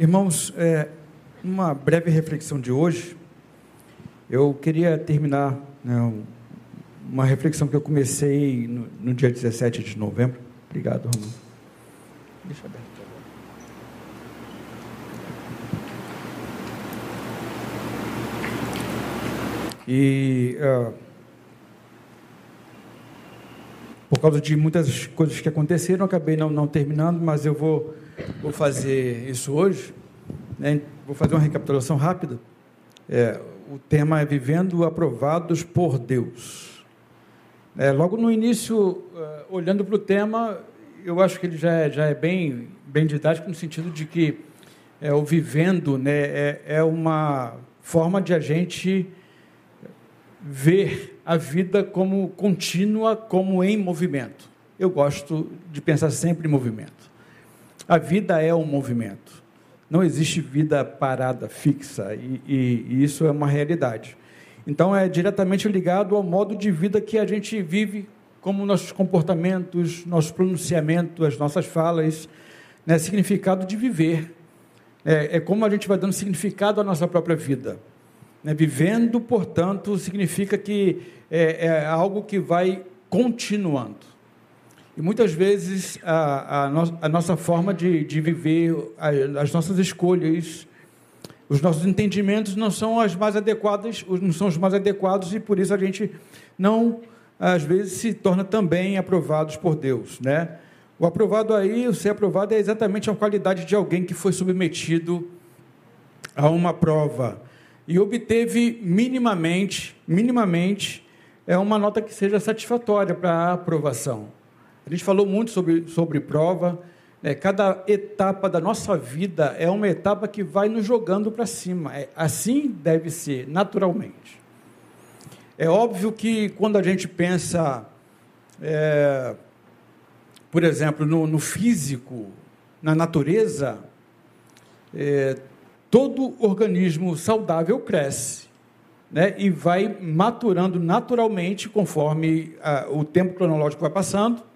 Irmãos, é, uma breve reflexão de hoje, eu queria terminar né, uma reflexão que eu comecei no, no, dia 17 de novembro. Obrigado, Romano. Deixa aberto. E uh, por causa de muitas coisas que aconteceram, acabei não, não terminando, mas eu vou, vou fazer isso hoje. Né? Vou fazer uma recapitulação rápida. É, o tema é Vivendo Aprovados por Deus. É, logo no início, uh, olhando para o tema, eu acho que ele já é, já é bem, bem didático no sentido de que é, o vivendo né, é, é uma forma de a gente ver a vida como contínua, como em movimento. Eu gosto de pensar sempre em movimento. A vida é um movimento. Não existe vida parada, fixa, e, e, e isso é uma realidade. Então, é diretamente ligado ao modo de vida que a gente vive, como nossos comportamentos, nosso pronunciamento, as nossas falas, né? significado de viver. É, é como a gente vai dando significado à nossa própria vida. Né? Vivendo, portanto, significa que é, é, algo que vai continuando. E muitas vezes a, a, no, a nossa forma de, de viver, a, as nossas escolhas, os nossos entendimentos não são as mais adequadas, não são os mais adequados e por isso a gente não, às vezes, se torna também aprovados por Deus, né? O aprovado aí, o ser aprovado é exatamente a qualidade de alguém que foi submetido a uma prova e obteve minimamente, minimamente, é uma nota que seja satisfatória para a aprovação. A gente falou muito sobre, sobre prova, né? cada etapa da nossa vida é uma etapa que vai nos jogando para cima. É, assim deve ser, naturalmente. É óbvio que quando a gente pensa, é, por exemplo, no, no, físico, na natureza, é, todo organismo saudável cresce né, e vai maturando naturalmente conforme ah, o tempo cronológico vai passando.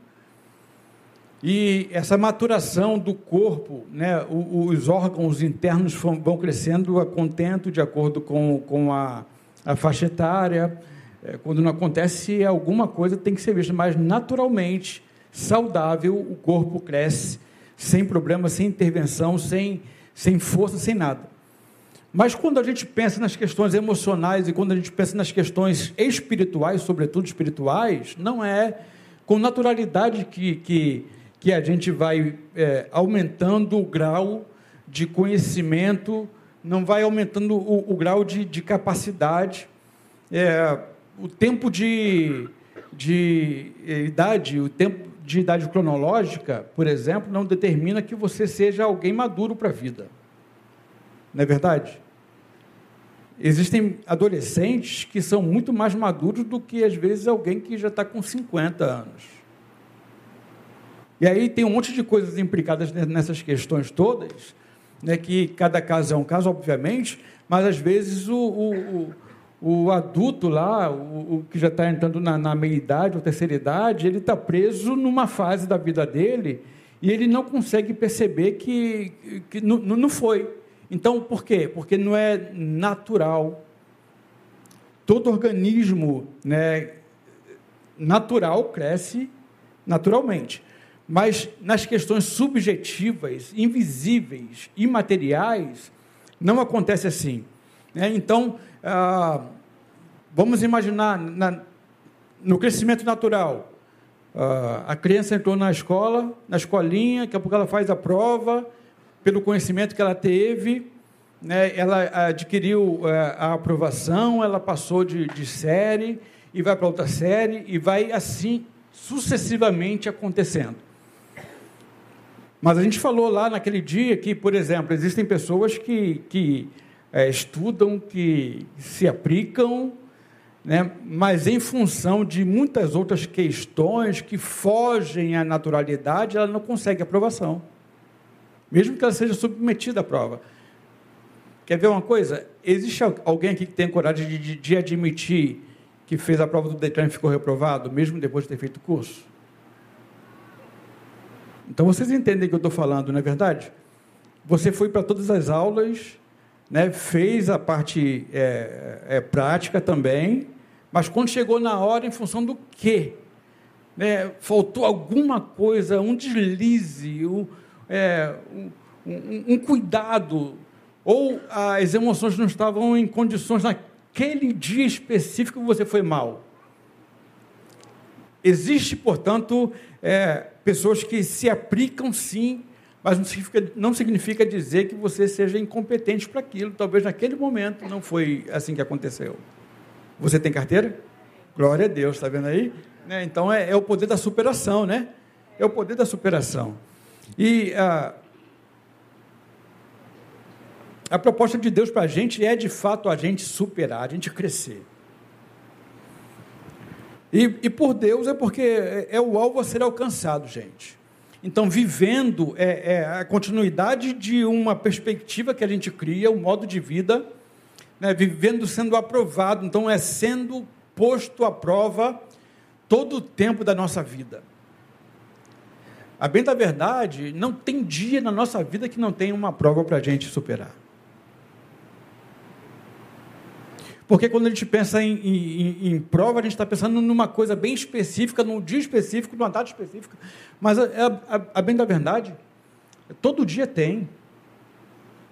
E essa maturação do corpo, né, os órgãos internos vão crescendo a contento de acordo com, com a, a faixa etária. É, quando não acontece alguma coisa, tem que ser vista, mas naturalmente, saudável, o corpo cresce sem problema, sem intervenção, sem sem força, sem nada. Mas quando a gente pensa nas questões emocionais e quando a gente pensa nas questões espirituais, sobretudo espirituais, não é com naturalidade que, que, que a gente vai é, aumentando o grau de conhecimento, não vai aumentando o, o grau de, de capacidade. É, o tempo de, de idade, o tempo de idade cronológica, por exemplo, não determina que você seja alguém maduro para a vida. Não é verdade? Existem adolescentes que são muito mais maduros do que, às vezes, alguém que já está com 50 anos. E aí tem um monte de coisas implicadas nessas questões todas, né, que cada caso é um caso, obviamente, mas às vezes o, o, o adulto lá, o, o que já está entrando na, na meia-idade ou terceira idade, ele está preso numa fase da vida dele e ele não consegue perceber que, que não, não foi. Então, por quê? Porque não é natural. Todo organismo né, natural cresce naturalmente. Mas nas questões subjetivas, invisíveis, imateriais, não acontece assim. Né? Então, ah, vamos imaginar na, no crescimento natural. Ah, a criança entrou na escola, na escolinha, daqui a pouco ela faz a prova, pelo conhecimento que ela teve, né, ela adquiriu ah, a aprovação, ela passou de, de série e vai para outra série e vai assim sucessivamente acontecendo. Mas a gente falou lá naquele dia que, por exemplo, existem pessoas que, que é, estudam, que se aplicam, né, mas em função de muitas outras questões que fogem à naturalidade, ela não consegue aprovação, mesmo que ela seja submetida à prova. Quer ver uma coisa? Existe alguém aqui que tem coragem de, de, de admitir que fez a prova do Detran e ficou reprovado, mesmo depois de ter feito o curso? Então vocês entendem o que eu estou falando, não é verdade? você foi para todas as aulas, né, fez a parte é, é, prática também, mas quando chegou na hora, em função do quê? Né, faltou alguma coisa, um deslize, um, é, um, um, um cuidado, ou as emoções não estavam em condições naquele dia específico que você foi mal. Existe, portanto, é, pessoas que se aplicam sim, mas não significa, não significa dizer que você seja incompetente para aquilo. Talvez naquele momento não foi assim que aconteceu. Você tem carteira? Glória a Deus, está vendo aí? Né? Então é, é, o poder da superação, né? É o poder da superação. E a, a proposta de Deus para a gente é de fato a gente superar, a gente crescer. E, e por Deus é porque é, é o alvo a ser alcançado, gente. Então, vivendo é, é, a continuidade de uma perspectiva que a gente cria, um modo de vida, né, vivendo sendo aprovado. Então, é sendo posto à prova todo o tempo da nossa vida. A bem da verdade, não tem dia na nossa vida que não tenha uma prova para a gente superar. Porque quando a gente pensa em, em, em prova, a gente está pensando numa coisa bem específica, num dia específico, numa data específica. Mas a, a, a bem da verdade, todo dia tem.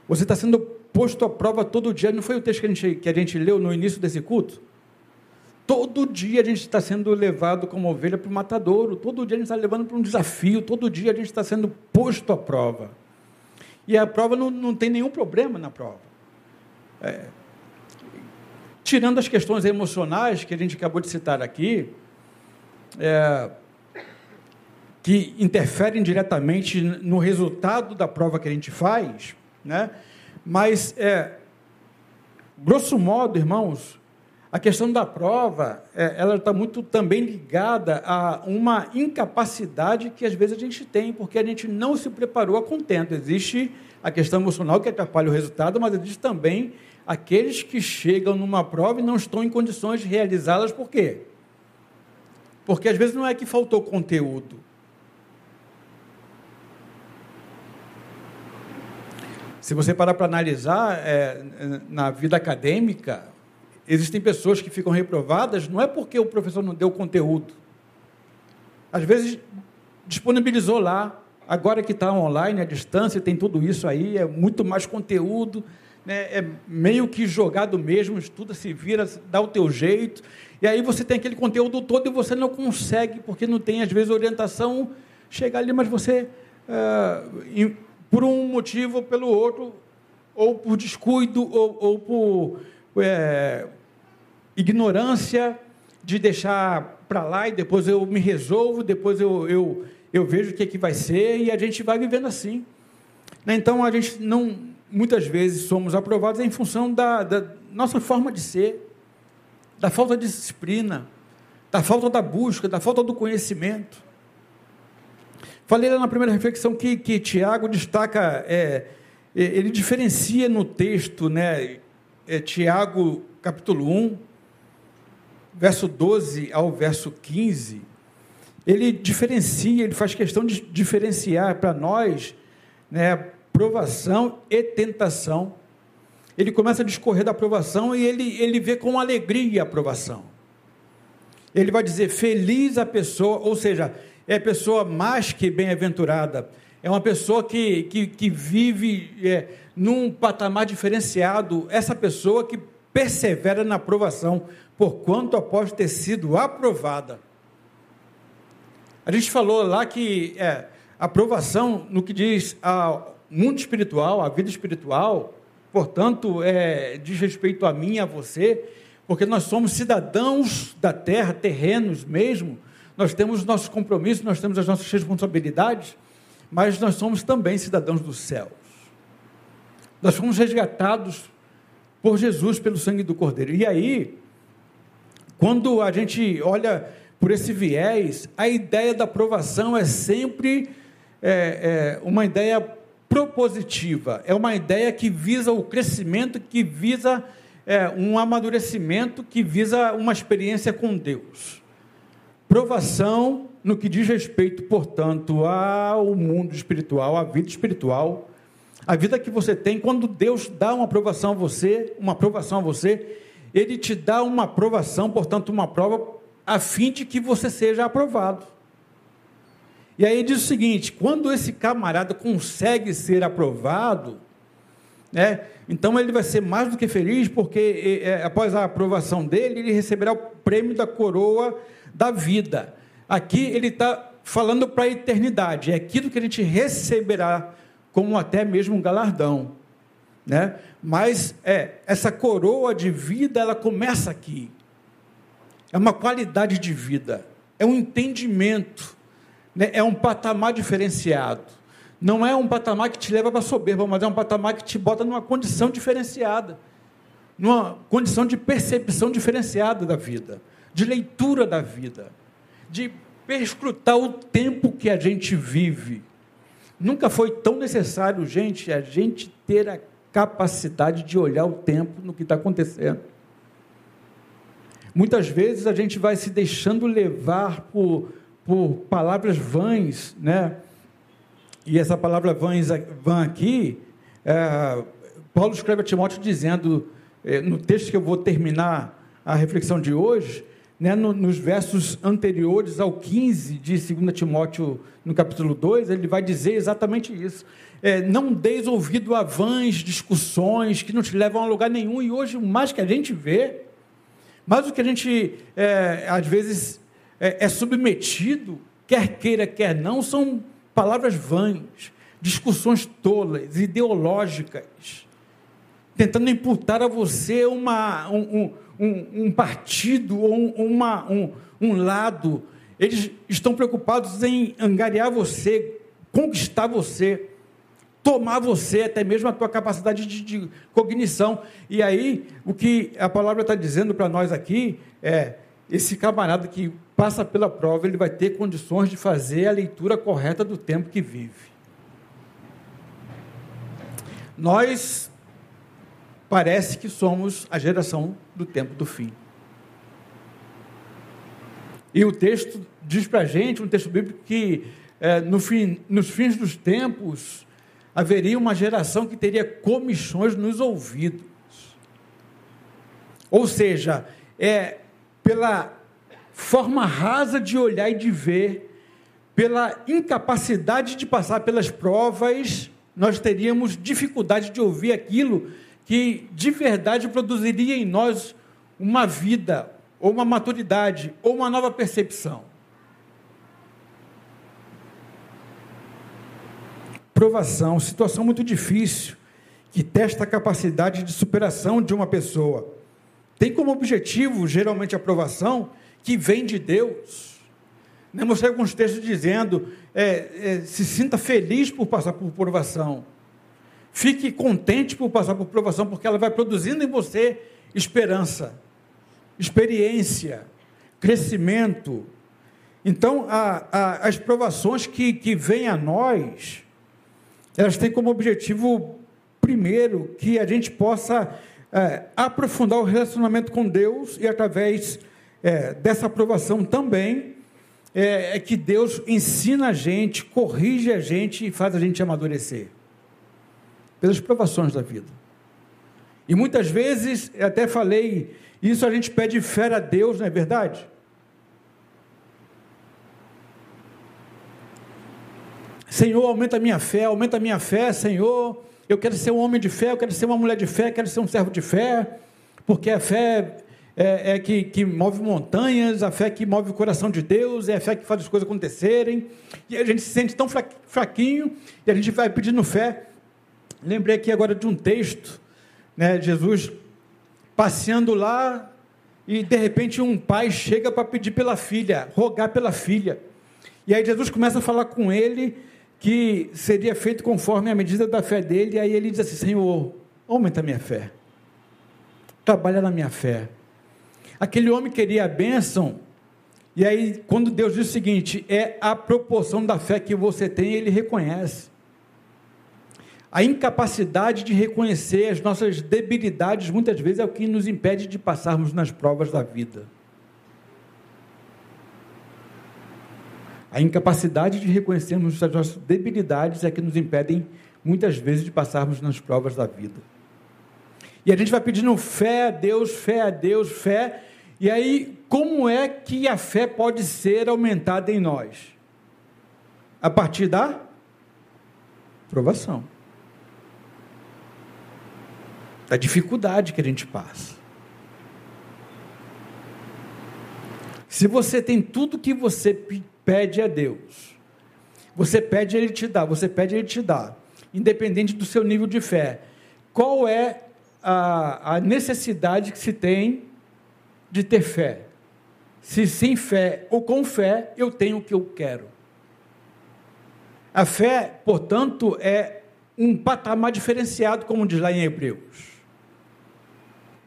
Você está sendo posto à prova todo dia. Não foi o texto que a gente, que a gente leu no início desse culto? Todo dia a gente está sendo levado como ovelha para o matadouro, todo dia a gente está levando para um desafio, todo dia a gente está sendo posto à prova. E a prova não, não tem nenhum problema na prova. É, tirando as questões emocionais que a gente acabou de citar aqui, é, que interferem diretamente no resultado da prova que a gente faz, né? mas, é, grosso modo, irmãos, a questão da prova, é, ela está muito também ligada a uma incapacidade que às vezes a gente tem, porque a gente não se preparou a contento. Existe a questão emocional que atrapalha o resultado, mas existe também aqueles que chegam numa prova e não estão em condições de realizá-las, por quê? Porque às vezes não é que faltou conteúdo. Se você parar para analisar, é, na vida acadêmica, existem pessoas que ficam reprovadas, não é porque o professor não deu conteúdo. Às vezes, disponibilizou lá, agora que está online, à distância, tem tudo isso aí, é muito mais conteúdo, né, é meio que jogado mesmo, estuda, se vira, dá o teu jeito, e aí você tem aquele conteúdo todo e você não consegue, porque não tem, às vezes, orientação, chegar ali, mas você, é, por um motivo ou pelo outro, ou por descuido, ou, ou por é, ignorância, de deixar para lá e depois eu me resolvo, depois eu, eu, eu vejo o que, é que vai ser, e a gente vai vivendo assim. Né, então, a gente não muitas vezes somos aprovados em função da, da nossa forma de ser, da falta de disciplina, da falta da busca, da falta do conhecimento. Falei lá na primeira reflexão que, que Tiago destaca, é, é ele diferencia no texto, né, é, Tiago capítulo 1, verso 12 ao verso 15, ele diferencia, ele faz questão de diferenciar para nós, né, provação e tentação. Ele começa a discorrer da aprovação e ele, ele vê com alegria a aprovação. Ele vai dizer: feliz a pessoa, ou seja, é pessoa mais que bem-aventurada, é uma pessoa que, que, que vive é, num patamar diferenciado, essa pessoa que persevera na aprovação, porquanto após ter sido aprovada. A gente falou lá que é, aprovação, no que diz a mundo espiritual, a vida espiritual, portanto, é, diz respeito a mim e a você, porque nós somos cidadãos da terra, terrenos mesmo, nós temos os nossos compromissos, nós temos as nossas responsabilidades, mas nós somos também cidadãos dos céus. Nós fomos resgatados por Jesus, pelo sangue do Cordeiro. E aí, quando a gente olha por esse viés, a ideia da aprovação é sempre é, é, uma ideia propositiva, é uma ideia que visa o crescimento, que visa é, um amadurecimento, que visa uma experiência com Deus. Provação no que diz respeito, portanto, ao mundo espiritual, à vida espiritual, A vida que você tem, quando Deus dá uma aprovação a você, uma aprovação a você, Ele te dá uma aprovação, portanto, uma prova, a fim de que você seja aprovado. E aí diz o seguinte: quando esse camarada consegue ser aprovado, né, então ele vai ser mais do que feliz, porque é, após a aprovação dele, ele receberá o prêmio da coroa da vida. Aqui ele está falando para a eternidade, é aquilo que a gente receberá como até mesmo um galardão. Né? Mas é, essa coroa de vida, ela começa aqui. É uma qualidade de vida, é um entendimento? É um patamar diferenciado. Não é um patamar que te leva para a soberba, mas é um patamar que te bota numa condição diferenciada, numa condição de percepção diferenciada da vida, de leitura da vida, de perscrutar o tempo que a gente vive. Nunca foi tão necessário, gente, a gente ter a capacidade de olhar o tempo no que está acontecendo. Muitas vezes a gente vai se deixando levar por, por palavras vãs, né? E essa palavra vãs, vã aqui, é, Paulo escreve a Timóteo dizendo, é, no texto que eu vou terminar a reflexão de hoje, né, no, nos versos anteriores ao 15 de 2 Timóteo, no capítulo 2, ele vai dizer exatamente isso. É, não deis ouvido a vãs discussões que não te levam a lugar nenhum, e hoje, mais que a gente vê, mais o que a gente, é, às vezes, é, é submetido, quer queira, quer não, são palavras vãs, discussões tolas, ideológicas, tentando imputar a você uma, um, um, um partido ou um, uma, um, um lado. Eles estão preocupados em angariar você, conquistar você, tomar você, até mesmo a tua capacidade de, de cognição. E aí, o que a palavra está dizendo para nós aqui é: esse camarada que passa pela prova, ele vai ter condições de fazer a leitura correta do tempo que vive. Nós parece que somos a geração do tempo do fim. E o texto diz para a gente, um texto bíblico, que é, no fim, nos fins dos tempos haveria uma geração que teria comichões nos ouvidos. Ou seja, é pela forma rasa de olhar e de ver, pela incapacidade de passar pelas provas, nós teríamos dificuldade de ouvir aquilo que de verdade produziria em nós uma vida, ou uma maturidade, ou uma nova percepção. Provação, situação muito difícil, que testa a capacidade de superação de uma pessoa. Tem como objetivo, geralmente, a aprovação que vem de Deus. Né? Mostrei alguns textos dizendo: é, é, se sinta feliz por passar por provação. Fique contente por passar por provação, porque ela vai produzindo em você esperança, experiência, crescimento. Então, a, a, as provações que, que vêm a nós, elas têm como objetivo, primeiro, que a gente possa é, aprofundar o relacionamento com Deus e, através é, dessa aprovação também, é, é que Deus ensina a gente, corrige a gente e faz a gente amadurecer pelas provações da vida. E muitas vezes, até falei, isso a gente pede fé a Deus, não é verdade? Senhor, aumenta a minha fé, aumenta a minha fé, Senhor. Eu quero ser um homem de fé, eu quero ser uma mulher de fé, eu quero ser um servo de fé, porque a fé é, é que, que, move montanhas, a fé que move o coração de Deus, é a fé que faz as coisas acontecerem. E a gente se sente tão fraquinho e a gente vai pedindo fé. Lembrei aqui agora de um texto, né, Jesus passeando lá e de repente um pai chega para pedir pela filha, rogar pela filha. E aí Jesus começa a falar com ele que seria feito conforme a medida da fé dele, e aí ele diz assim: Senhor, aumenta a minha fé, trabalha na minha fé. Aquele homem queria a bênção, e aí, quando Deus diz o seguinte: é a proporção da fé que você tem, ele reconhece a incapacidade de reconhecer as nossas debilidades muitas vezes é o que nos impede de passarmos nas provas da vida. A incapacidade de reconhecermos as nossas debilidades é que nos impedem muitas vezes, de passarmos nas provas da vida. E a gente vai pedindo fé a Deus, fé a Deus, fé. E aí, como é que a fé pode ser aumentada em nós? A partir da provação. Da dificuldade que a gente passa. Se você tem tudo que você pede a Deus, você pede, Ele te dá, você pede, Ele te dá, independente do seu nível de fé. Qual é a, a necessidade que se tem de ter fé? Se sem fé ou com fé, eu tenho o que eu quero. A fé, portanto, é um patamar diferenciado, como diz lá em Hebreus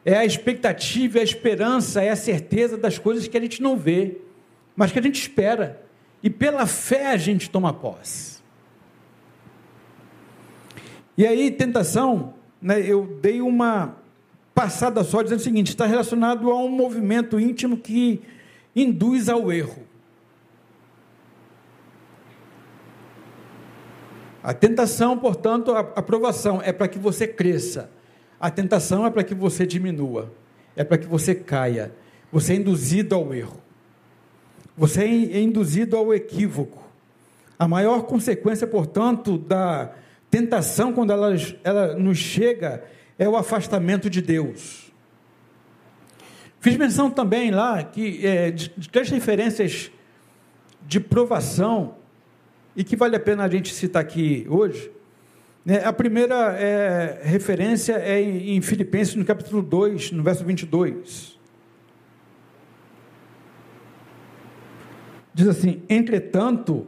é a expectativa, é a esperança, é a certeza das coisas que a gente não vê, mas que a gente espera. E pela fé a gente toma posse. E aí, tentação, né, eu dei uma passada só dizendo o seguinte: está relacionado a um movimento íntimo que induz ao erro. A tentação, portanto, a aprovação é para que você cresça. A tentação é para que você diminua, é para que você caia, você é induzido ao erro, você é induzido ao equívoco. A maior consequência, portanto, da tentação, quando ela, ela nos chega, é o afastamento de Deus. Fiz menção também lá que é, de, de três referências de provação, e que vale a pena a gente citar aqui hoje, né, a primeira é, referência é em Filipenses, no capítulo 2, no verso 22. Diz assim: Entretanto,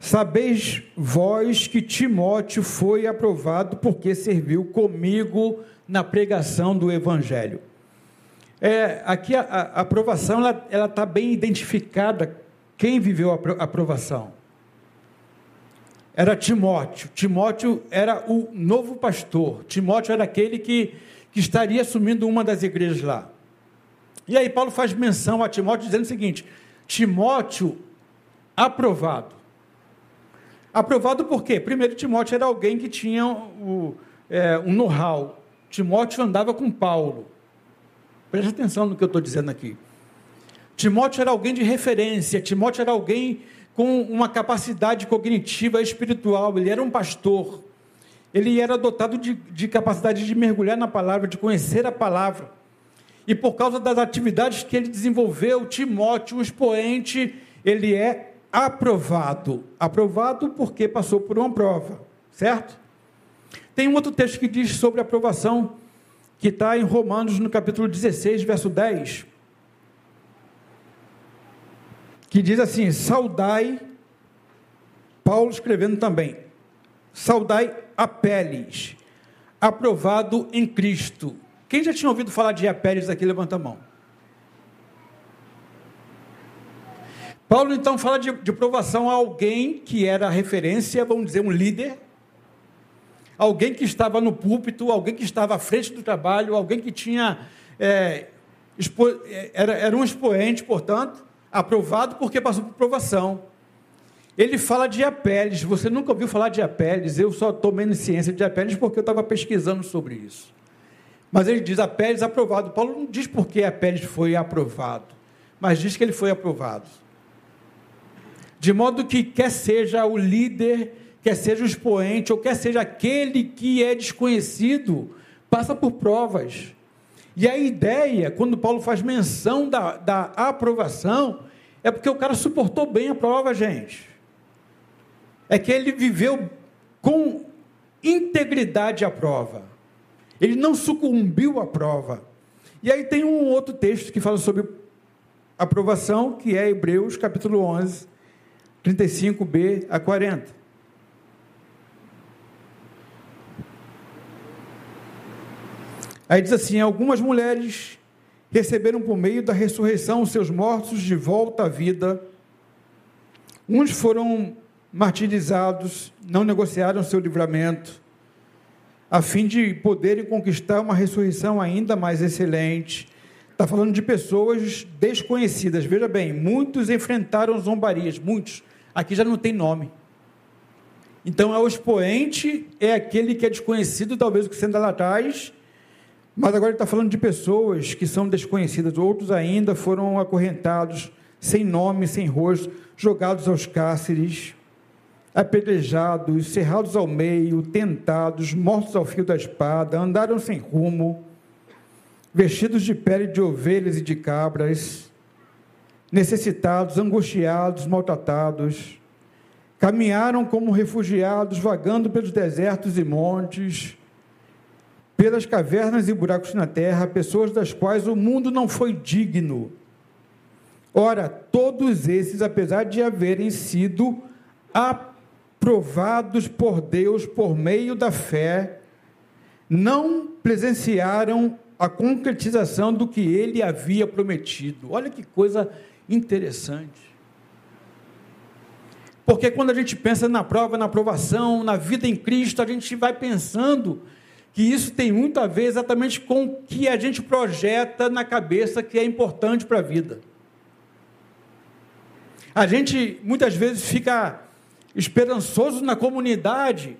sabeis vós que Timóteo foi aprovado porque serviu comigo na pregação do Evangelho. É, aqui a, a aprovação ela está bem identificada. Quem viveu a aprovação? era Timóteo. Timóteo era o novo pastor. Timóteo era aquele que, que estaria assumindo uma das igrejas lá. E aí Paulo faz menção a Timóteo dizendo o seguinte: Timóteo aprovado. Aprovado por quê? Primeiro, Timóteo era alguém que tinha o, é, um know-how. Timóteo andava com Paulo. Preste atenção no que eu estou dizendo aqui. Timóteo era alguém de referência, Timóteo era alguém com uma capacidade cognitiva espiritual, ele era um pastor, ele era dotado de, de capacidade de mergulhar na palavra, de conhecer a palavra. E por causa das atividades que ele desenvolveu, Timóteo, o expoente, ele é aprovado. Aprovado porque passou por uma prova, certo? Tem um outro texto que diz sobre aprovação, que está em Romanos, no capítulo 16, verso 10 que diz assim: saudai, Paulo escrevendo também, saudai Apeles, aprovado em Cristo. Quem já tinha ouvido falar de Apeles aqui, levanta a mão. Paulo então fala de, de provação a alguém que era referência, vamos dizer, um líder, alguém que estava no púlpito, alguém que estava à frente do trabalho, alguém que tinha. É, expo, é, era, era um expoente, portanto, aprovado porque passou por provação. Ele fala de Apeles. Você nunca ouviu falar de Apeles? Eu só tomei ciência de Apeles porque eu estava pesquisando sobre isso. Mas ele diz Apeles aprovado. Paulo não diz por que Apeles foi aprovado, mas diz que ele foi aprovado. De modo que quer seja o líder, quer seja o expoente, ou quer seja aquele que é desconhecido, passa por provas. E a ideia, quando Paulo faz menção da, da aprovação, é porque o cara suportou bem a prova, gente. É que ele viveu com integridade a prova. Ele não sucumbiu à prova. E aí tem um outro texto que fala sobre aprovação, que é Hebreus capítulo 11, 35b a 40. Aí diz assim: algumas mulheres receberam por meio da ressurreição seus mortos de volta à vida. Uns foram martirizados, não negociaram seu livramento, a fim de poderem conquistar uma ressurreição ainda mais excelente. Está falando de pessoas desconhecidas. Veja bem, muitos enfrentaram zombarias, muitos. Aqui já não tem nome. Então, é o expoente é aquele que é desconhecido, talvez o que senta lá atrás, mas agora ele está falando de pessoas que são desconhecidas, outros ainda foram acorrentados, sem nome, sem rosto, jogados aos cárceres, apedrejados, cerrados ao meio, tentados, mortos ao fio da espada, andaram sem rumo, vestidos de pele de ovelhas e de cabras, necessitados, angustiados, maltratados, caminharam como refugiados, vagando pelos desertos e montes, pelas cavernas e buracos na terra, pessoas das quais o mundo não foi digno. Ora, todos esses, apesar de haverem sido aprovados por Deus por meio da fé, não presenciaram a concretização do que ele havia prometido. Olha que coisa interessante. Porque quando a gente pensa na prova, na aprovação, na vida em Cristo, a gente vai pensando que isso tem muito a ver exatamente com o que a gente projeta na cabeça que é importante para a vida. A gente muitas vezes fica esperançoso na comunidade,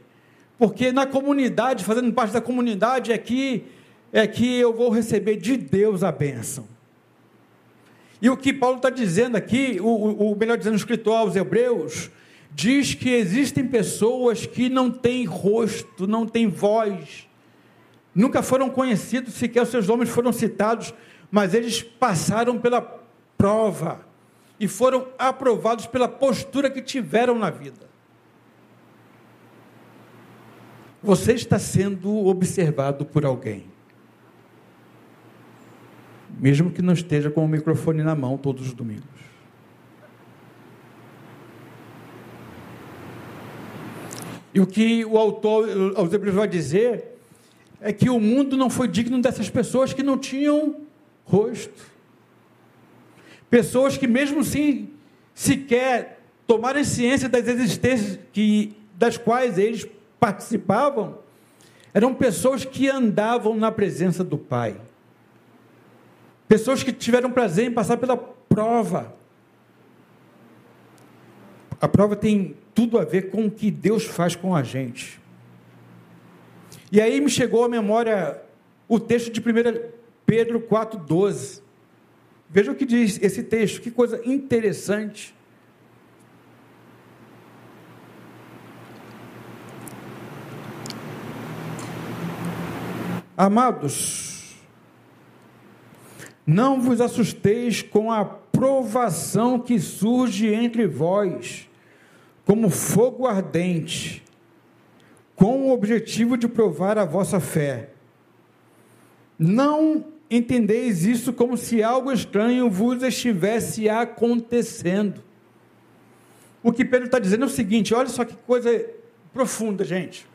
porque na comunidade, fazendo parte da comunidade, é que, é que eu vou receber de Deus a bênção. E o que Paulo está dizendo aqui, o, o melhor dizendo, o escritor aos Hebreus, diz que existem pessoas que não têm rosto, não têm voz, nunca foram conhecidos, sequer os seus nomes foram citados, mas eles passaram pela prova e foram aprovados pela postura que tiveram na vida. Você está sendo observado por alguém mesmo que não esteja com o microfone na mão todos os domingos. E o que o autor aos Hebreus vai dizer é que o mundo não foi digno dessas pessoas que não tinham rosto. Pessoas que, mesmo assim, sequer tomaram ciência das existências que, das quais eles participavam, eram pessoas que andavam na presença do Pai. Pessoas que tiveram prazer em passar pela prova. A prova tem tudo a ver com o que Deus faz com a gente. E aí me chegou à memória o texto de 1 Pedro 4,12. Veja o que diz esse texto, que coisa interessante. Amados, não vos assusteis com a provação que surge entre vós, como fogo ardente, com o objetivo de provar a vossa fé. Não entendeis isso como se algo estranho vos estivesse acontecendo. O que Pedro está dizendo é o seguinte: olha só que coisa profunda, gente.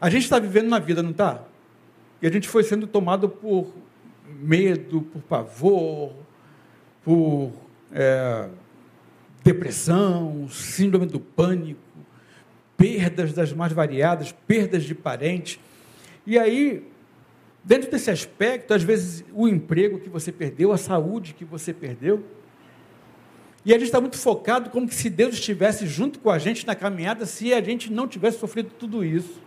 A gente está vivendo na vida, não está? E a gente foi sendo tomado por medo, por pavor, por é, depressão, síndrome do pânico, perdas das mais variadas, perdas de parentes. E aí, dentro desse aspecto, às vezes o emprego que você perdeu, a saúde que você perdeu, e a gente está muito focado como se Deus estivesse junto com a gente na caminhada se a gente não tivesse sofrido tudo isso.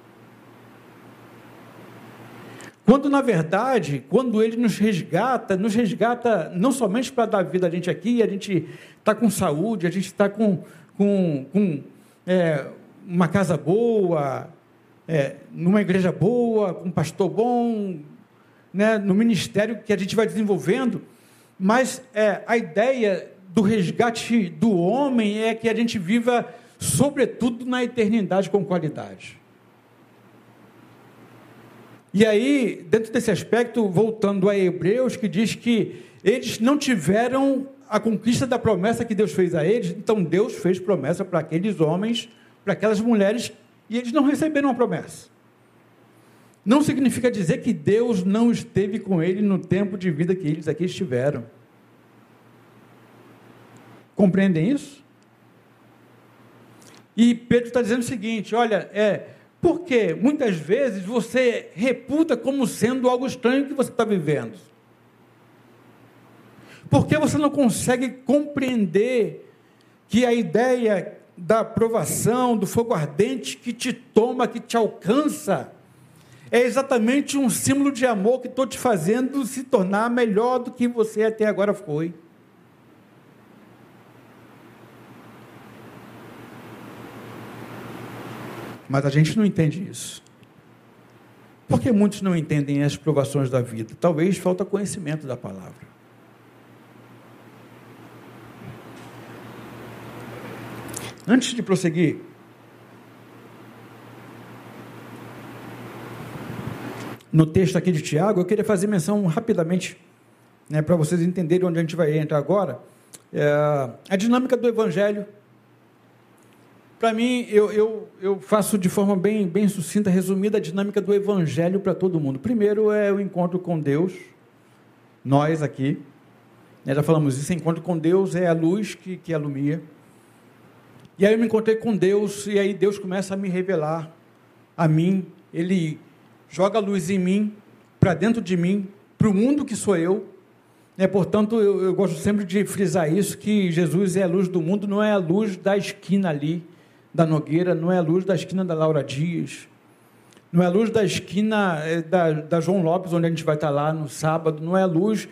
Quando, na verdade, quando ele nos resgata, nos resgata não somente para dar vida a gente aqui, a gente está com saúde, a gente está com, com, com é, uma casa boa, é, numa igreja boa, com um pastor bom, né, no ministério que a gente vai desenvolvendo, mas é, a ideia do resgate do homem é que a gente viva, sobretudo, na eternidade com qualidade. E aí, dentro desse aspecto, voltando a Hebreus, que diz que eles não tiveram a conquista da promessa que Deus fez a eles, então Deus fez promessa para aqueles homens, para aquelas mulheres, e eles não receberam a promessa. Não significa dizer que Deus não esteve com ele no tempo de vida que eles aqui estiveram. Compreendem isso? E Pedro está dizendo o seguinte: olha, é, porque muitas vezes você reputa como sendo algo estranho que você está vivendo. Porque você não consegue compreender que a ideia da aprovação, do fogo ardente que te toma, que te alcança, é exatamente um símbolo de amor que estou te fazendo se tornar melhor do que você até agora foi. Mas a gente não entende isso. Por que muitos não entendem as provações da vida? Talvez falta conhecimento da palavra. Antes de prosseguir, no texto aqui de Tiago, eu queria fazer menção rapidamente, né, para vocês entenderem onde a gente vai entrar agora, é, a dinâmica do Evangelho. Para mim, eu, eu, eu faço de forma bem, bem sucinta, resumida, a dinâmica do Evangelho para todo mundo. Primeiro é o encontro com Deus, nós aqui, né, já falamos isso, encontro com Deus é a luz que, que alumia. E aí eu me encontrei com Deus, e aí Deus começa a me revelar a mim, Ele joga a luz em mim, para dentro de mim, para o mundo que sou eu. É, portanto, eu, eu, gosto sempre de frisar isso, que Jesus é a luz do mundo, não é a luz da esquina ali, da Nogueira, não é a luz da esquina da Laura Dias, não é a luz da esquina é, da, da João Lopes, onde a gente vai estar lá no sábado, não é a luz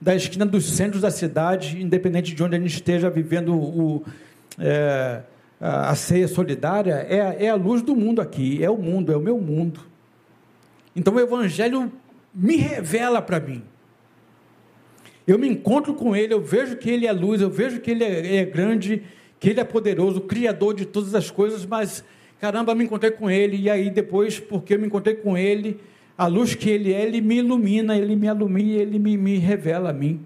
da esquina dos centros da cidade, independente de onde a gente esteja vivendo o, é, a ceia solidária, é, é a luz do mundo aqui, é o mundo, é o meu mundo. Então o Evangelho me revela para mim. Eu me encontro com Ele, eu vejo que Ele é luz, eu vejo que Ele é, é grande, que Ele é poderoso, Criador de todas as coisas, mas caramba, me encontrei com Ele, e aí depois, porque eu me encontrei com Ele, a luz que Ele é, Ele me ilumina, Ele me alumia, Ele me, me revela a mim.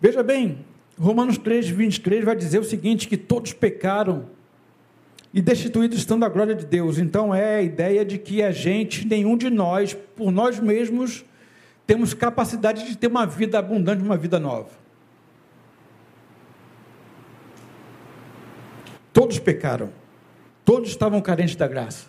Veja bem, Romanos 3, 23 vai dizer o seguinte: que todos pecaram e destituídos estão da glória de Deus. Então é a ideia de que a gente, nenhum de nós, por nós mesmos, temos capacidade de ter uma vida abundante, uma vida nova. Todos pecaram, todos estavam carentes da graça,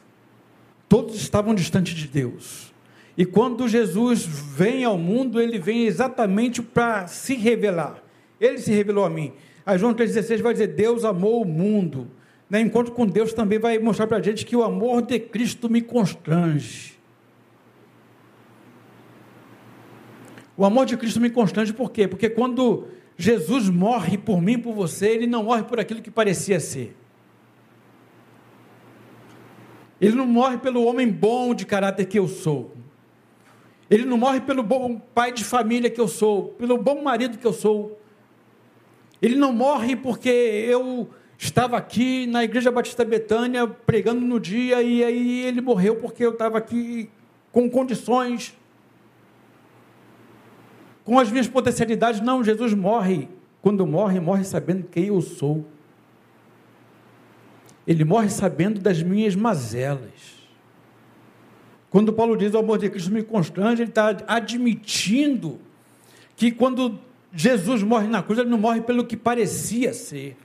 todos estavam distantes de Deus. E quando Jesus vem ao mundo, ele vem exatamente para se revelar. Ele se revelou a mim. A João 3,16 vai dizer: Deus amou o mundo. Né? Encontro com Deus também vai mostrar para a gente que o amor de Cristo me constrange. O amor de Cristo me constrange por quê? Porque quando Jesus morre por mim, por você, ele não morre por aquilo que parecia ser. Ele não morre pelo homem bom de caráter que eu sou. Ele não morre pelo bom pai de família que eu sou, pelo bom marido que eu sou, ele não morre porque eu estava aqui na Igreja Batista Betânia pregando no dia e aí ele morreu porque eu estava aqui com condições, com as minhas potencialidades. Não, Jesus morre. Quando morre, morre sabendo quem eu sou. Ele morre sabendo das minhas mazelas. Quando Paulo diz o amor de Cristo me constrange, ele está admitindo que quando Jesus morre na cruz, ele não morre pelo que parecia ser,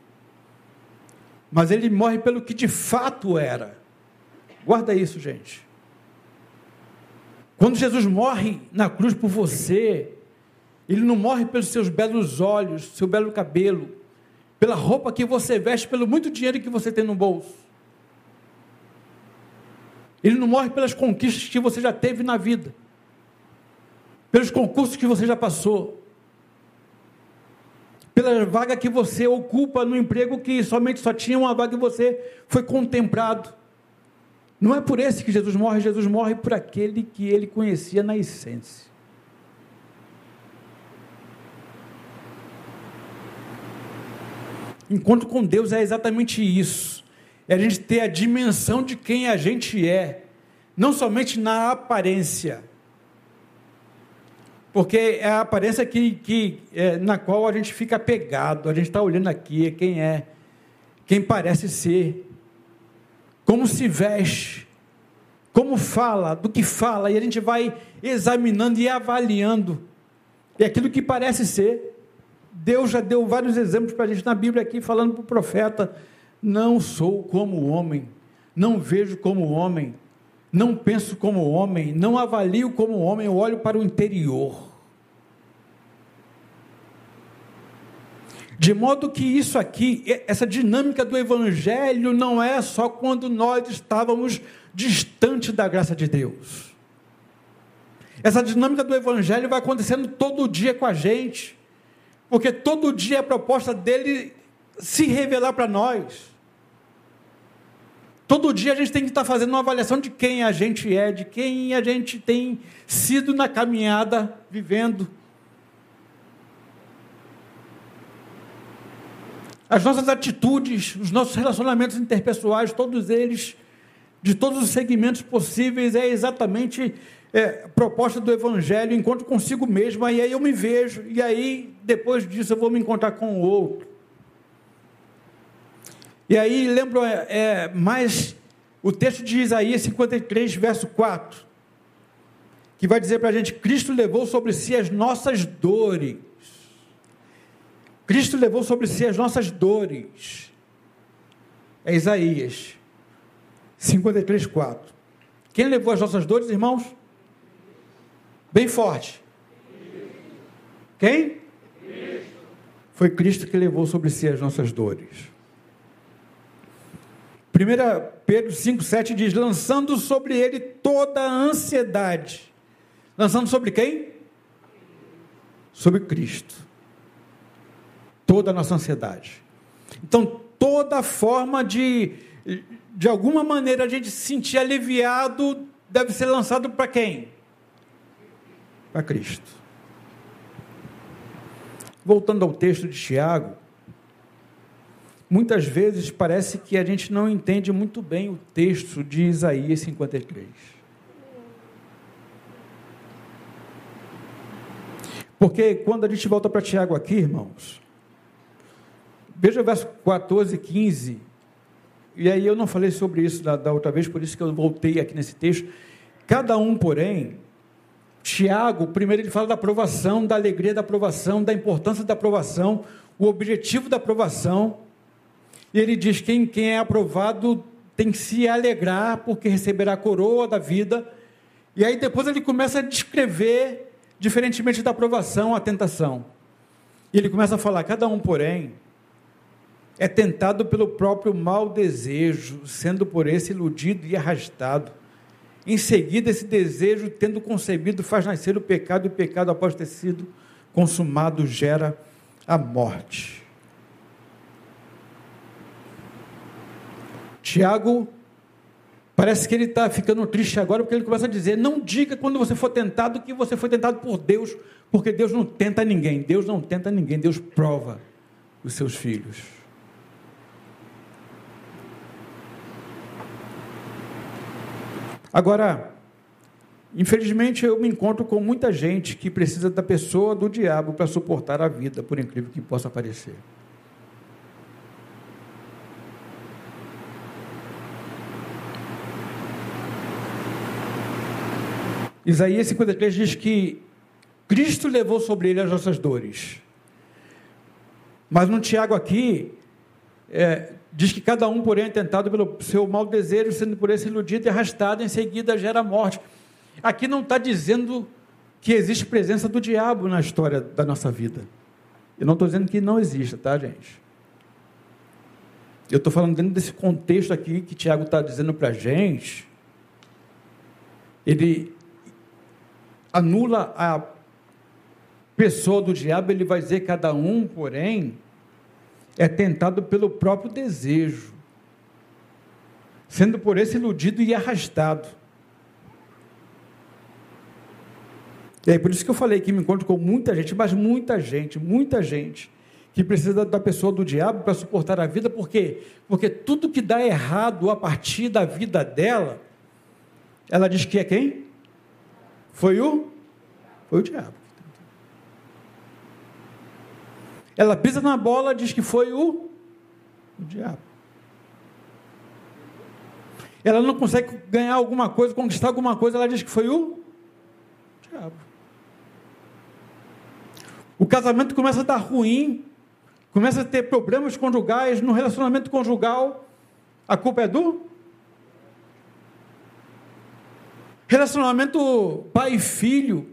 mas ele morre pelo que de fato era. Guarda isso, gente. Quando Jesus morre na cruz por você, ele não morre pelos seus belos olhos, seu belo cabelo, pela roupa que você veste, pelo muito dinheiro que você tem no bolso. Ele não morre pelas conquistas que você já teve na vida, pelos concursos que você já passou pela vaga que você ocupa no emprego que somente só tinha uma vaga e você foi contemplado. Não é por esse que Jesus morre, Jesus morre por aquele que ele conhecia na essência. Encontro com Deus é exatamente isso. É a gente ter a dimensão de quem a gente é, não somente na aparência, porque é a aparência que, que, é, na qual a gente fica pegado, a gente está olhando aqui, quem é, quem parece ser, como se veste, como fala, do que fala, e a gente vai examinando e avaliando, e aquilo que parece ser, Deus já deu vários exemplos para a gente na Bíblia aqui, falando para o profeta: não sou como homem, não vejo como homem, não penso como homem, não avalio como homem, eu olho para o interior. De modo que isso aqui, essa dinâmica do Evangelho, não é só quando nós estávamos distante da graça de Deus. Essa dinâmica do Evangelho vai acontecendo todo dia com a gente, porque todo dia a proposta dele se revelar para nós. Todo dia a gente tem que estar fazendo uma avaliação de quem a gente é, de quem a gente tem sido na caminhada vivendo. As nossas atitudes, os nossos relacionamentos interpessoais, todos eles, de todos os segmentos possíveis, é exatamente é, proposta do Evangelho, encontro consigo mesmo, e aí eu me vejo, e aí depois disso eu vou me encontrar com o outro. E aí lembro é, é, mais o texto de Isaías 53, verso 4, que vai dizer para a gente: Cristo levou sobre si as nossas dores. Cristo levou sobre si as nossas dores. É Isaías 53, 4. Quem levou as nossas dores, irmãos? Bem forte. Quem? Foi Cristo que levou sobre si as nossas dores. 1 Pedro 5,7 diz: lançando sobre ele toda a ansiedade. Lançando sobre quem? Sobre Cristo. Toda a nossa ansiedade. Então, toda forma de, de alguma maneira, a gente se sentir aliviado deve ser lançado para quem? Para Cristo. Voltando ao texto de Tiago, muitas vezes parece que a gente não entende muito bem o texto de Isaías 53. Porque quando a gente volta para Tiago aqui, irmãos, veja o verso 14 e 15, e aí eu não falei sobre isso da, da outra vez, por isso que eu voltei aqui nesse texto. Cada um, porém, Tiago, primeiro ele fala da aprovação, da alegria da aprovação, da importância da aprovação, o objetivo da aprovação, e ele diz: quem, quem é aprovado tem que se alegrar, porque receberá a coroa da vida. E aí depois ele começa a descrever, diferentemente da aprovação, a tentação. E ele começa a falar: cada um, porém, é tentado pelo próprio mau desejo, sendo por esse iludido e arrastado. Em seguida, esse desejo, tendo concebido, faz nascer o pecado, e o pecado, após ter sido consumado, gera a morte. Tiago, parece que ele está ficando triste agora, porque ele começa a dizer: não diga quando você for tentado que você foi tentado por Deus, porque Deus não tenta ninguém. Deus não tenta ninguém, Deus prova os seus filhos. Agora, infelizmente eu me encontro com muita gente que precisa da pessoa do diabo para suportar a vida, por incrível que possa parecer. Isaías 53 diz que Cristo levou sobre ele as nossas dores. Mas no Tiago aqui, é, diz que cada um, porém, é tentado pelo seu mau desejo, sendo por esse iludido e arrastado, em seguida gera morte. Aqui não está dizendo que existe presença do diabo na história da nossa vida. Eu não estou dizendo que não exista, tá, gente? Eu estou falando dentro desse contexto aqui que Tiago está dizendo para a gente. Ele anula a pessoa do diabo, ele vai dizer: cada um, porém, é tentado pelo próprio desejo, sendo por esse iludido e arrastado. E aí, por isso que eu falei que me encontro com muita gente, mas muita gente, muita gente, que precisa da pessoa do diabo para suportar a vida, por quê? Porque tudo que dá errado a partir da vida dela, ela diz que é quem? Foi o? Foi o diabo. Ela pisa na bola, diz que foi o, o diabo. Ela não consegue ganhar alguma coisa, conquistar alguma coisa, ela diz que foi o diabo. O casamento começa a dar ruim, começa a ter problemas conjugais no relacionamento conjugal. A culpa é do Relacionamento pai e filho,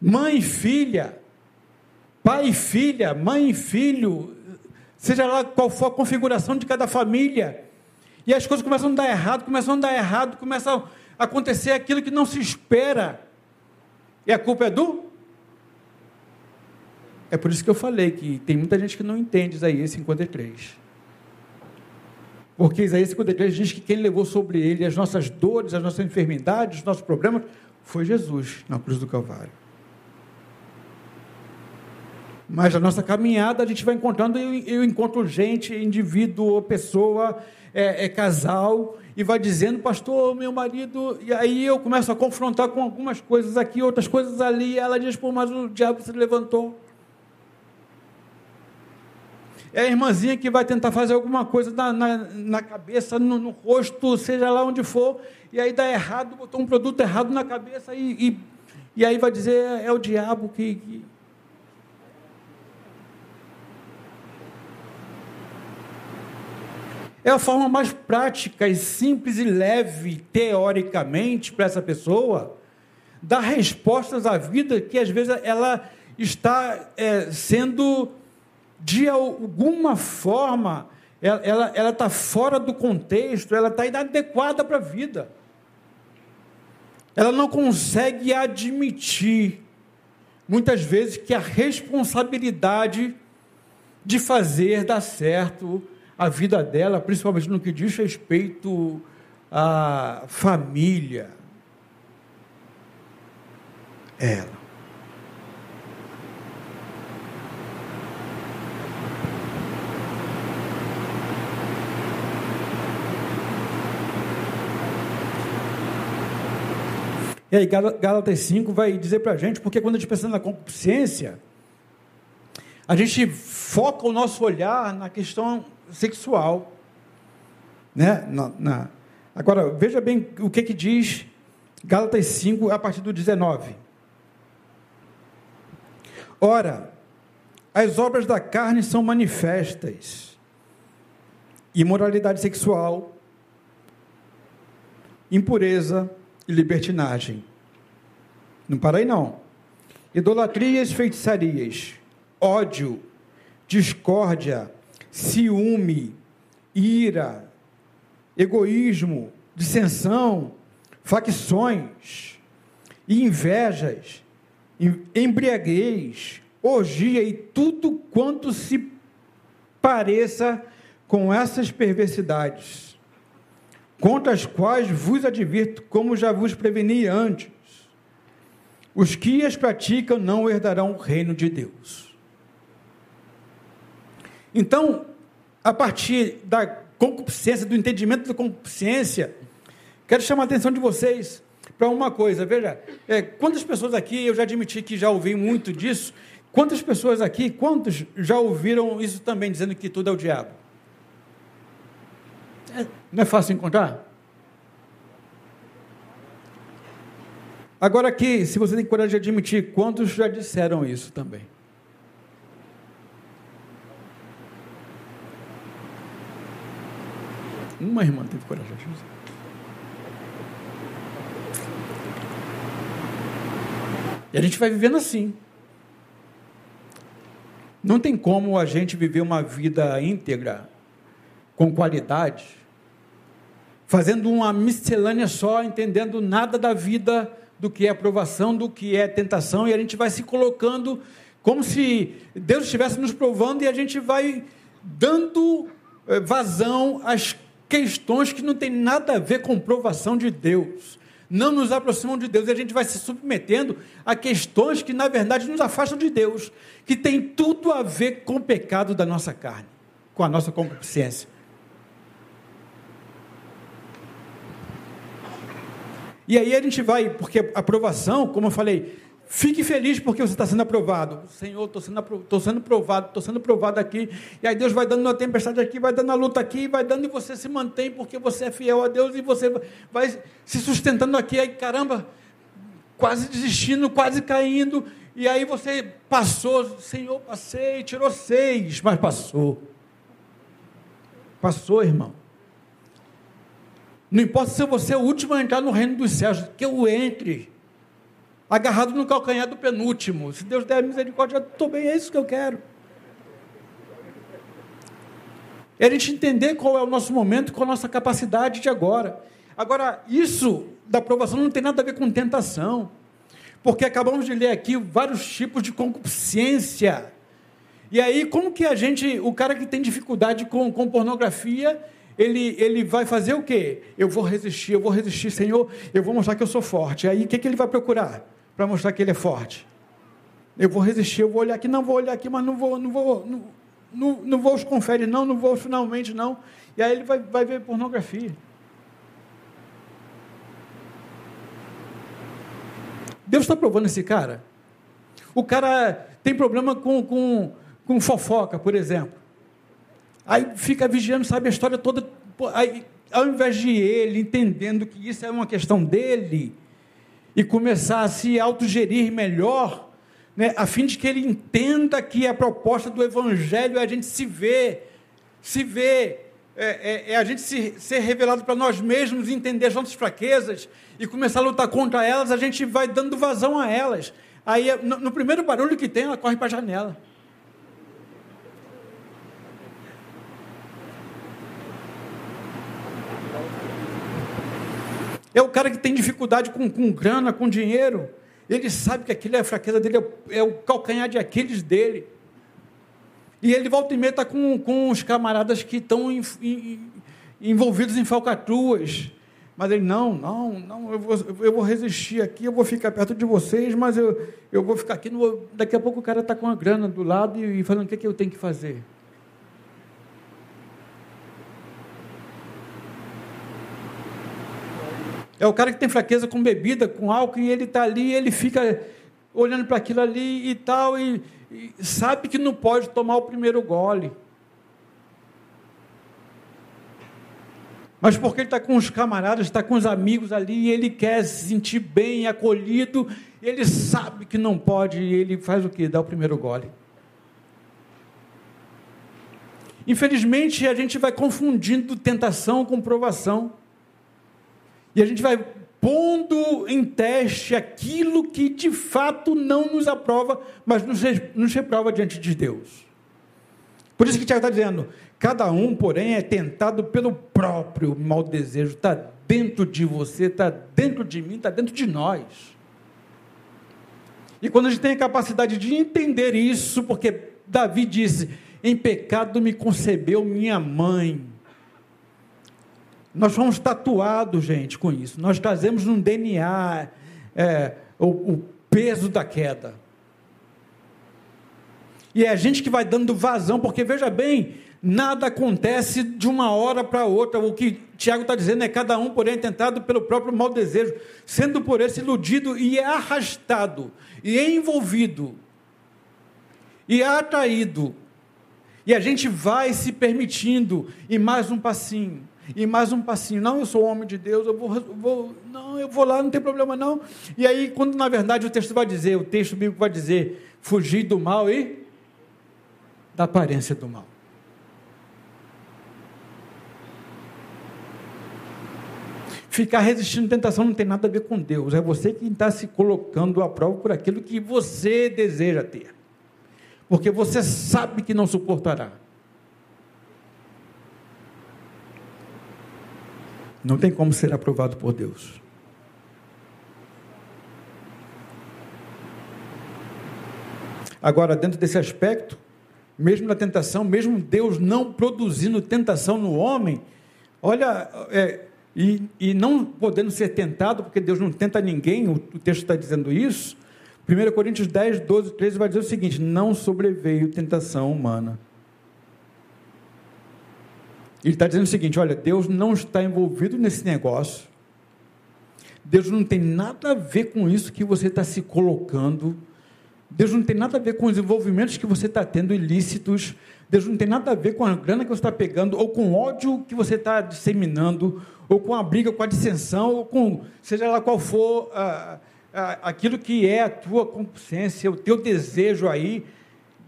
mãe e filha, pai e filha, mãe e filho, seja lá qual for a configuração de cada família, e as coisas começam a dar errado, começam a dar errado, começam a acontecer aquilo que não se espera. E a culpa é do? É por isso que eu falei que tem muita gente que não entende Isaías 53. Porque Isaías 53 diz que quem levou sobre ele as nossas dores, as nossas enfermidades, os nossos problemas, foi Jesus na cruz do Calvário. Mas na nossa caminhada a gente vai encontrando, eu, eu encontro gente, indivíduo, pessoa, é, é, casal, e vai dizendo, pastor, meu marido, e aí eu começo a confrontar com algumas coisas aqui, outras coisas ali, e ela diz, pô, mas o diabo se levantou. É a irmãzinha que vai tentar fazer alguma coisa na, na, na cabeça, no, no, rosto, seja lá onde for, e aí dá errado, botou um produto errado na cabeça, e, e, e aí vai dizer, é, é o diabo que, que É a forma mais prática e simples e leve, teoricamente, para essa pessoa, dar respostas à vida que às vezes ela está é, sendo, de alguma forma, ela está fora do contexto, ela está inadequada para a vida. Ela não consegue admitir, muitas vezes, que a responsabilidade de fazer dar certo a vida dela, principalmente no que diz respeito à família. Ela. E aí, Gálatas 5 vai dizer para a gente, porque quando a gente pensa na concupiscência, a gente foca o nosso olhar na questão sexual. Né? Na, na... Agora, veja bem o que, que diz Gálatas 5, a partir do 19. Ora, as obras da carne são manifestas: imoralidade sexual, impureza e libertinagem. Não para aí, não. Idolatrias, feitiçarias, ódio, discórdia, ciúme, ira, egoísmo, dissensão, facções invejas, embriaguez, orgia e tudo quanto se pareça com essas perversidades, contra as quais vos advirto, como já vos preveni antes. Os que as praticam não herdarão o reino de Deus. Então, a partir da concupiscência, do entendimento da concupiscência, quero chamar a atenção de vocês para uma coisa. Veja, é, quantas pessoas aqui, eu já admiti que já ouvi muito disso, quantas pessoas aqui, quantos já ouviram isso também, dizendo que tudo é o diabo? É, não é fácil encontrar? Agora aqui, se você tem coragem de admitir, quantos já disseram isso também? Uma irmã teve coragem de dizer. E a gente vai vivendo assim. Não tem como a gente viver uma vida íntegra, com qualidade, fazendo uma miscelânea só, entendendo nada da vida, do que é aprovação, do que é tentação, e a gente vai se colocando como se Deus estivesse nos provando e a gente vai dando eh, vazão às questões que não têm nada a ver com provação de Deus. Não nos aproximam de Deus e a gente vai se submetendo a questões que, na verdade, nos afastam de Deus, que tem tudo a ver com o pecado da nossa carne, com a nossa concupiscência. E aí a gente vai, porque aprovação, como eu falei, Fique feliz porque você está sendo aprovado. Senhor, estou sendo, estou sendo provado, estou sendo provado aqui. E aí Deus vai dando uma tempestade aqui, vai dando a luta aqui, vai dando e você se mantém porque você é fiel a Deus e você vai se sustentando aqui. Aí, caramba, quase desistindo, quase caindo. E aí você passou, Senhor, passei, tirou seis, mas passou. Passou, irmão. Não importa se você é o último a entrar no reino dos céus, que eu entre agarrado no calcanhar do penúltimo. Se Deus der misericórdia, estou bem, é isso que eu quero. É a gente entender qual é o nosso momento, qual a nossa capacidade de agora. Agora, isso da aprovação não tem nada a ver com tentação, porque acabamos de ler aqui vários tipos de concupiscência. E aí, como que a gente, o cara que tem dificuldade com, com pornografia, ele, ele vai fazer o quê? Eu vou resistir, eu vou resistir, Senhor, eu vou mostrar que eu sou forte. Aí, o que, que ele vai procurar para mostrar que ele é forte? Eu vou resistir, eu vou olhar aqui, não vou olhar aqui, mas não vou, não vou, não, não, não vou os confere, não, não vou finalmente, não. E aí ele vai, vai ver pornografia. Deus está provando esse cara. O cara tem problema com, com, com fofoca, por exemplo. Aí fica vigiando, sabe a história toda. Aí, ao invés de ele entendendo que isso é uma questão dele e começar a se autogerir melhor, né, a fim de que ele entenda que a proposta do Evangelho é a gente se ver, se ver, é, é, é a gente se, ser revelado para nós mesmos, entender as nossas fraquezas e começar a lutar contra elas, a gente vai dando vazão a elas. Aí, no, no primeiro barulho que tem, ela corre para a janela. É o cara que tem dificuldade com, com grana, com dinheiro. Ele sabe que aquilo é a fraqueza dele, é o, é calcanhar de Aquiles dele. E ele volta e meia está com, com os camaradas que estão envolvidos em falcatruas. Mas ele, não, não, não, eu vou, eu vou resistir aqui, eu vou ficar perto de vocês, mas eu, eu vou ficar aqui. No, daqui a pouco o cara está com a grana do lado e, e falando o que, é que eu tenho que fazer. É o cara que tem fraqueza com bebida, com álcool, e ele está ali, ele fica olhando para aquilo ali e tal, e, e sabe que não pode tomar o primeiro gole. Mas porque ele está com os camaradas, está com os amigos ali, e ele quer se sentir bem, acolhido, ele sabe que não pode, e ele faz o que? Dá o primeiro gole. Infelizmente, a gente vai confundindo tentação com provação. E a gente vai pondo em teste aquilo que de fato não nos aprova, mas nos, nos reprova diante de Deus. Por isso que Tiago está dizendo: cada um, porém, é tentado pelo próprio mau desejo, está dentro de você, está dentro de mim, está dentro de nós. E quando a gente tem a capacidade de entender isso, porque Davi disse: em pecado me concebeu minha mãe. Nós fomos tatuados, gente, com isso. Nós trazemos no DNA é, o, o peso da queda. E é a gente que vai dando vazão, porque veja bem, nada acontece de uma hora para outra. O que Tiago está dizendo é cada um, porém, tentado pelo próprio mau desejo, sendo por esse iludido e arrastado, e envolvido, e atraído. E a gente vai se permitindo, e mais um passinho, e mais um passinho. Não, eu sou homem de Deus, eu vou, vou, não, eu vou lá, não tem problema não. E aí, quando na verdade o texto vai dizer, o texto bíblico vai dizer, fugir do mal e da aparência do mal. Ficar resistindo à tentação não tem nada a ver com Deus, é você que está se colocando à prova por aquilo que você deseja ter, porque você sabe que não suportará. Não tem como ser aprovado por Deus. Agora, dentro desse aspecto, mesmo na tentação, mesmo Deus não produzindo tentação no homem, olha, é, e, e, não podendo ser tentado, porque Deus não tenta ninguém, o, o texto está dizendo isso. 1 Coríntios 10, 12, 13 vai dizer o seguinte: Não sobreveio tentação humana ele está dizendo o seguinte: olha, Deus não está envolvido nesse negócio. Deus não tem nada a ver com isso que você está se colocando. Deus não tem nada a ver com os envolvimentos que você está tendo ilícitos. Deus não tem nada a ver com a grana que você está pegando, ou com o ódio que você está disseminando, ou com a briga, com a dissensão, ou com, seja lá qual for, ah, ah, aquilo que é a tua consciência, o teu desejo aí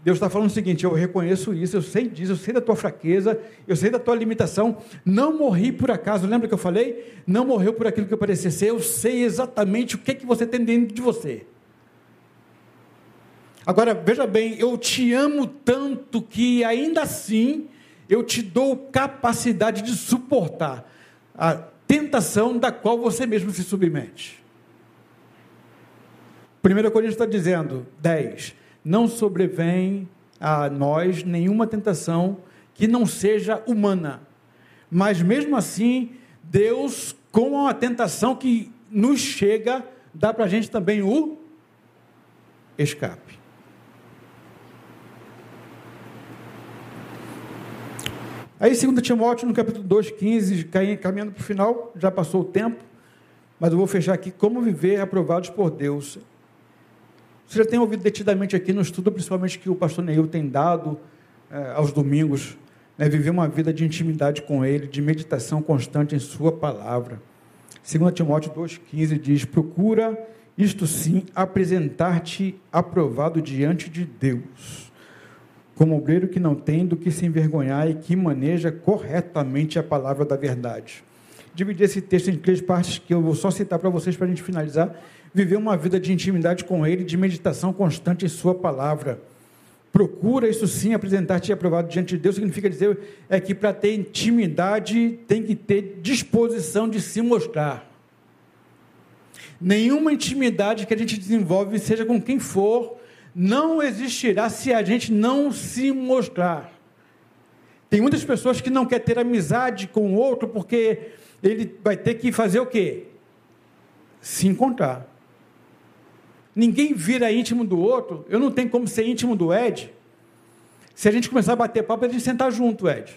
Deus está falando o seguinte: eu reconheço isso, eu sei disso, eu sei da tua fraqueza, eu sei da tua limitação. Não morri por acaso, lembra que eu falei? Não morreu por aquilo que eu parecia ser, eu sei exatamente o que, que você tem dentro de você. Agora, veja bem, eu te amo tanto que ainda assim eu te dou capacidade de suportar a tentação da qual você mesmo se submete. 1 Coríntios está dizendo, 10 não sobrevém a nós nenhuma tentação que não seja humana. Mas mesmo assim, Deus, com a tentação que nos chega, dá para a gente também o escape. Aí, 2 Timóteo, no capítulo 2, 15, caminhando para o final, já passou o tempo, mas eu vou fechar aqui. Como viver aprovados por Deus você já tem ouvido detidamente aqui no estudo, principalmente que o pastor Neil tem dado eh, aos domingos, né, viver uma vida de intimidade com Ele, de meditação constante em Sua palavra. 2 Timóteo 2,15 diz: Procura, isto sim, apresentar-te aprovado diante de Deus, como obreiro que não tem do que se envergonhar e que maneja corretamente a palavra da verdade. Dividi esse texto em três partes que eu vou só citar para vocês para a gente finalizar viver uma vida de intimidade com Ele, de meditação constante em Sua palavra. Procura, isso sim, apresentar-te aprovado diante de Deus, significa dizer é que para ter intimidade tem que ter disposição de se mostrar. Nenhuma intimidade que a gente desenvolve, seja com quem for, não existirá se a gente não se mostrar. Tem muitas pessoas que não querem ter amizade com o outro porque ele vai ter que fazer o quê? Se encontrar. Ninguém vira íntimo do outro. Eu não tenho como ser íntimo do Ed. Se a gente começar a bater papo, a gente sentar junto, Ed.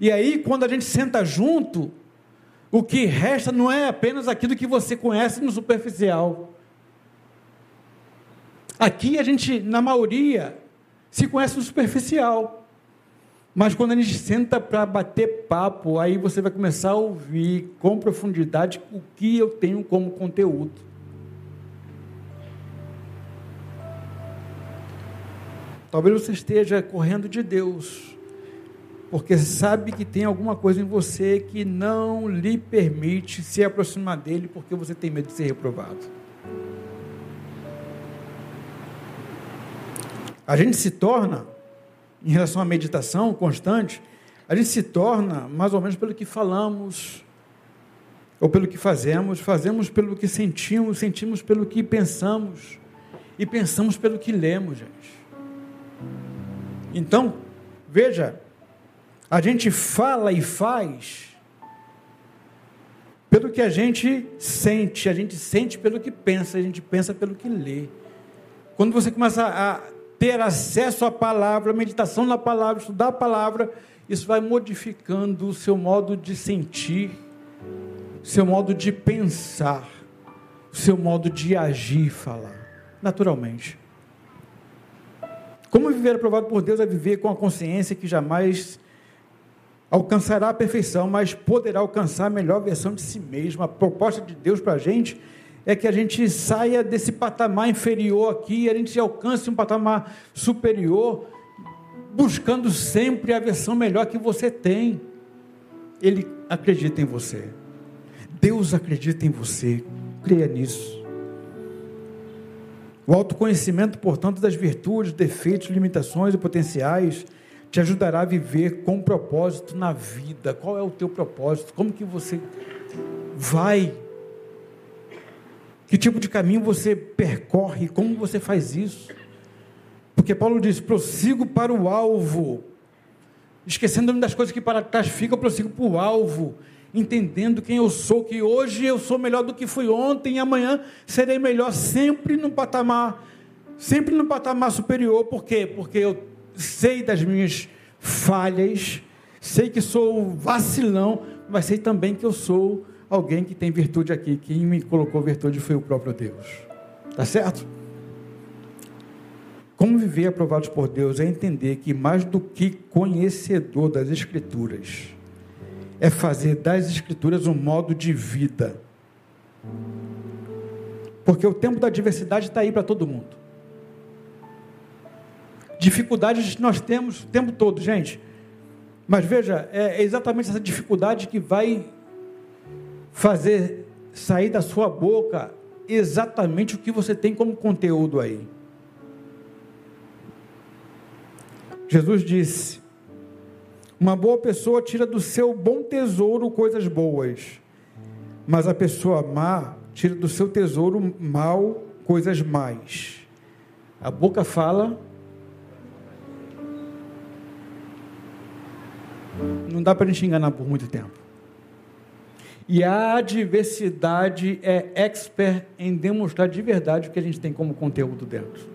E aí, quando a gente senta junto, o que resta não é apenas aquilo que você conhece no superficial. Aqui a gente, na maioria, se conhece no superficial. Mas quando a gente senta para bater papo, aí você vai começar a ouvir com profundidade o que eu tenho como conteúdo. Talvez você esteja correndo de Deus, porque sabe que tem alguma coisa em você que não lhe permite se aproximar dele, porque você tem medo de ser reprovado. A gente se torna, em relação à meditação constante, a gente se torna mais ou menos pelo que falamos, ou pelo que fazemos, fazemos pelo que sentimos, sentimos pelo que pensamos, e pensamos pelo que lemos, gente. Então, veja, a gente fala e faz pelo que a gente sente, a gente sente pelo que pensa, a gente pensa pelo que lê. Quando você começa a ter acesso à palavra, meditação na palavra, estudar a palavra, isso vai modificando o seu modo de sentir, seu modo de pensar, seu modo de agir e falar, naturalmente. Como viver aprovado por Deus é viver com a consciência que jamais alcançará a perfeição, mas poderá alcançar a melhor versão de si mesmo. A proposta de Deus para a gente é que a gente saia desse patamar inferior aqui a gente alcance um patamar superior, buscando sempre a versão melhor que você tem. Ele acredita em você. Deus acredita em você. Creia nisso. O autoconhecimento, portanto, das virtudes, defeitos, limitações e potenciais te ajudará a viver com propósito na vida. Qual é o teu propósito? Como que você vai? Que tipo de caminho você percorre? Como você faz isso? Porque Paulo diz: prossigo para o alvo. Esquecendo-me das coisas que para trás ficam, prossigo para o alvo entendendo quem eu sou, que hoje eu sou melhor do que fui ontem e amanhã serei melhor sempre no patamar, sempre no patamar superior. Por quê? Porque eu sei das minhas falhas, sei que sou vacilão, mas sei também que eu sou alguém que tem virtude aqui. Quem me colocou virtude foi o próprio Deus. Tá certo? Como viver aprovados por Deus é entender que mais do que conhecedor das Escrituras, é fazer das Escrituras um modo de vida. Porque o tempo da diversidade está aí para todo mundo. Dificuldades nós temos o tempo todo, gente. Mas veja, é exatamente essa dificuldade que vai fazer sair da sua boca exatamente o que você tem como conteúdo aí. Jesus disse: Uma boa pessoa tira do seu bom tesouro coisas boas, mas a pessoa má tira do seu tesouro mal coisas más. A boca fala. Não dá para a gente enganar por muito tempo. E a adversidade é expert em demonstrar de verdade o que a gente tem como conteúdo dentro.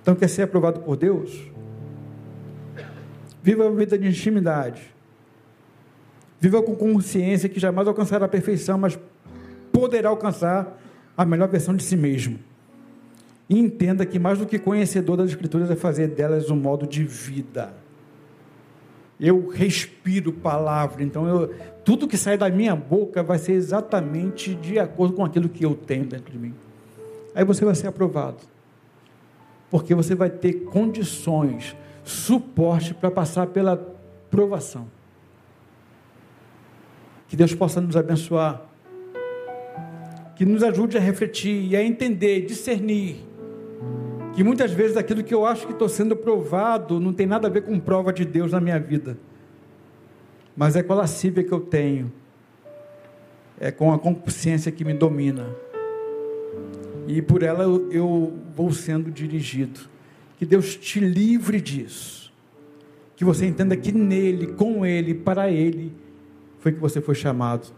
Então, quer ser aprovado por Deus? Viva a vida de intimidade. Viva com consciência que jamais alcançará a perfeição, mas poderá alcançar a melhor versão de si mesmo. E entenda que mais do que conhecedor das Escrituras é fazer delas um modo de vida. Eu respiro palavra, então eu, tudo que sai da minha boca vai ser exatamente de acordo com aquilo que eu tenho dentro de mim. Aí você vai ser aprovado, porque você vai ter condições, suporte para passar pela provação. Que Deus possa nos abençoar, que nos ajude a refletir e a entender, discernir que muitas vezes aquilo que eu acho que estou sendo provado não tem nada a ver com prova de Deus na minha vida, mas é com a lascívia que eu tenho, é com a consciência que me domina, e por ela eu, eu vou sendo dirigido. Que Deus te livre disso, que você entenda que nele, com ele, para ele, foi que você foi chamado.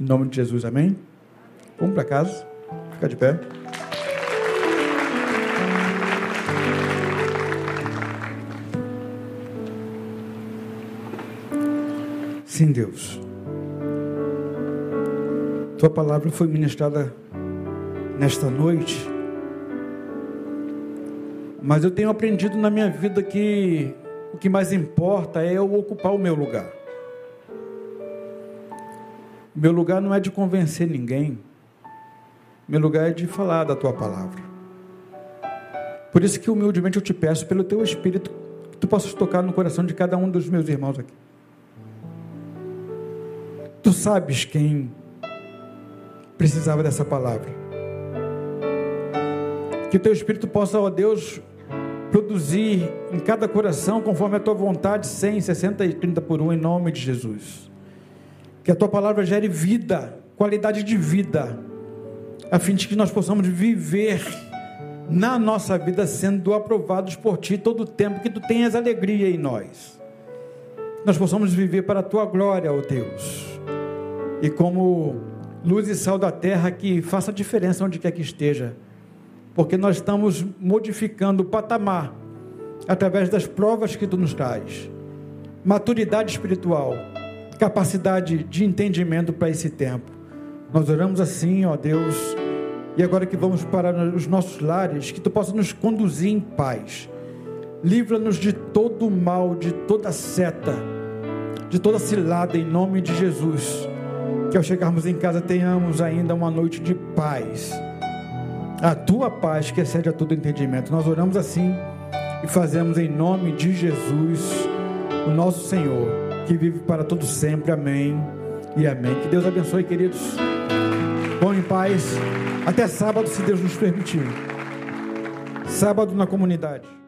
Em nome de Jesus, amém? Vamos para casa, ficar de pé. Sim, Deus. Tua palavra foi ministrada nesta noite. Mas eu tenho aprendido na minha vida que o que mais importa é eu ocupar o meu lugar. Meu lugar não é de convencer ninguém. Meu lugar é de falar da tua palavra. Por isso que humildemente eu te peço pelo teu espírito que tu possas tocar no coração de cada um dos meus irmãos aqui. Tu sabes quem precisava dessa palavra. Que o teu Espírito possa, ó Deus, produzir em cada coração, conforme a tua vontade, 100, 60 e 30 por um, em nome de Jesus. Que a tua palavra gere vida, qualidade de vida, a fim de que nós possamos viver na nossa vida sendo aprovados por ti todo o tempo que tu tenhas alegria em nós. Nós possamos viver para a tua glória, ó Deus e como luz e sal da terra que faça diferença onde quer que esteja, porque nós estamos modificando o patamar através das provas que tu nos traz. Maturidade espiritual, capacidade de entendimento para esse tempo. Nós oramos assim, ó Deus, e agora que vamos para os nossos lares, que tu possa nos conduzir em paz. Livra-nos de todo o mal, de toda seta, de toda cilada em nome de Jesus que ao chegarmos em casa tenhamos ainda uma noite de paz. A tua paz que excede a todo entendimento. Nós oramos assim e fazemos em nome de Jesus, o nosso Senhor, que vive para todo sempre. Amém e amém. Que Deus abençoe, queridos. Bom em paz. Até sábado, se Deus nos permitir. Sábado na comunidade.